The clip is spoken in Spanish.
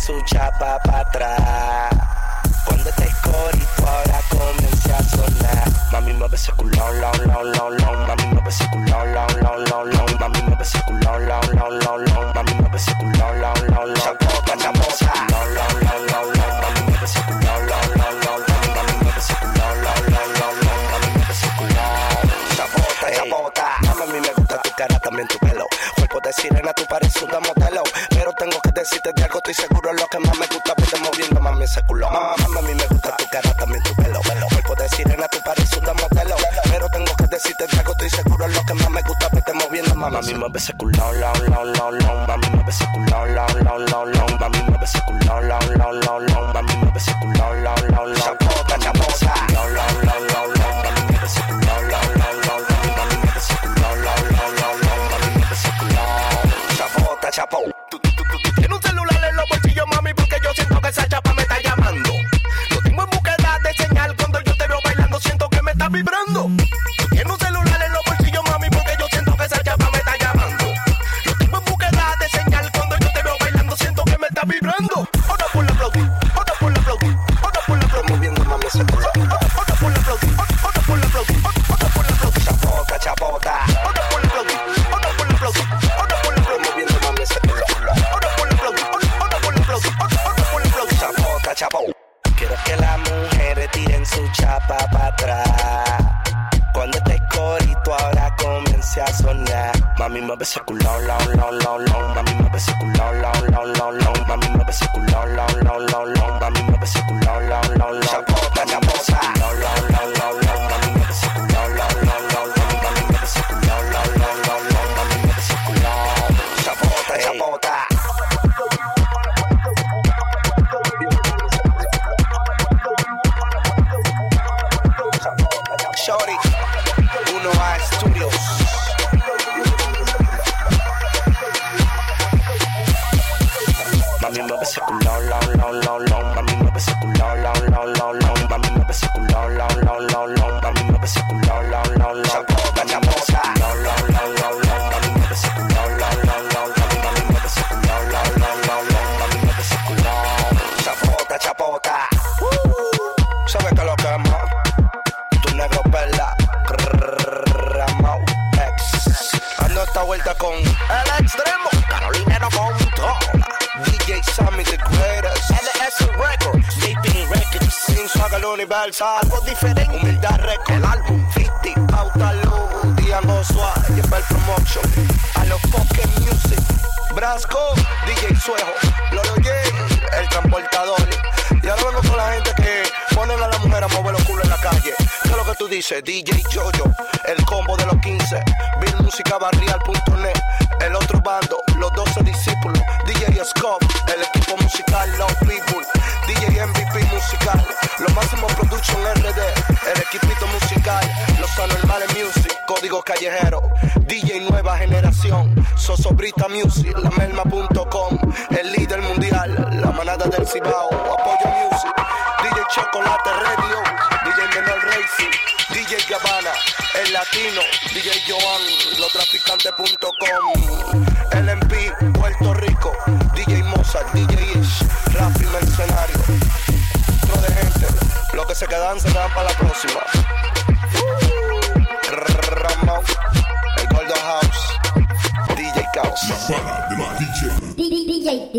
su chapa para atrás. Cuando te corito ahora comience a sonar. Mami mueve ese culón, long, long, long, long. Mami mueve ese culón, long, long, long, long. Mami mueve ese culón, long, long, long, long. Mami mueve ese culón, long, long, long. Chapota, chapota. Long, long, long, long, long. Mami mueve ese culón, long, long, long, long. Mami mueve ese culón, long, long, long, long. Mami mueve ese culón. Chapota, chapota. Mami, me gusta tu cara, también tu pelo. Cuerpo de sirena, tú pareces un modelo. Decirte de algo, estoy seguro lo que más me gusta, verte moviendo, mami, ese culo. Mami, a mí me gusta tu cara, también tu pelo. Cuerpo de sirena, tú pareces un modelo. Pero tengo que decirte de algo, estoy seguro lo que más me gusta, verte moviendo, mami. Mami, mueve ese culo, long, long, long, long. Mami, mueve ese culo, long, long, long, long. Mami, mueve ese culo, long, long, long, long. Mami, mueve ese culo, long, long, long. Chapota, chapota. Long, long, long, long, long. Mami, mueve ese culo, long, long, long, long. Mami, mueve ese culo, long, long, long, long. Mami, mueve ese culo. Chapota, chapota. Que las mujeres tiren su chapa para atrás. Cuando este corito ahora comience a sonar. Mami, mueve ese culón, long, long, long, long. Mami, ese culón, long, long, long, long. Mami, mueve ese culón, long, Mami mueve ese. Mami mueve ese. Chapota, chapota. Uh, ¿Sabes qué es lo que ma? Tu negro perla. Ramao X. Ando esta vuelta con el extremo. Carolinero con Sammy the greatest. LS Records. JP Records. Sin el universal. Algo diferente. Humildad Records. El álbum 50. Pauta Luz. Diango Suárez. Y el Promotion. A los Pocket Music. Brasco. DJ Suejo. Lolo J. El transportador. Y ahora vengo con la gente que ponen a la mujer a mover los culos en la calle. ¿Qué es lo que tú dices? DJ Jojo, el combo de los 15, BillMusicaBarrial.net, el otro bando, los 12 discípulos, DJ Scott, el equipo musical Love People, DJ MVP musical, los máximos production RD, el equipito musical, los anormales music, código callejero, DJ nueva generación, Sosobrita Music, lamelma.com, el líder mundial, la manada del Cibao, apoyo music, DJ Chocolate Radio, DJ Menor Racing, DJ Gabbana, el latino, DJ Joan, lotraficantes.com, LMP, Puerto Rico, DJ Mozart, DJ Ish, Rafi Mercenario, otro de gente, los que se quedan se quedan para la próxima. Ramón, el Golden House, DJ Caos. DJ.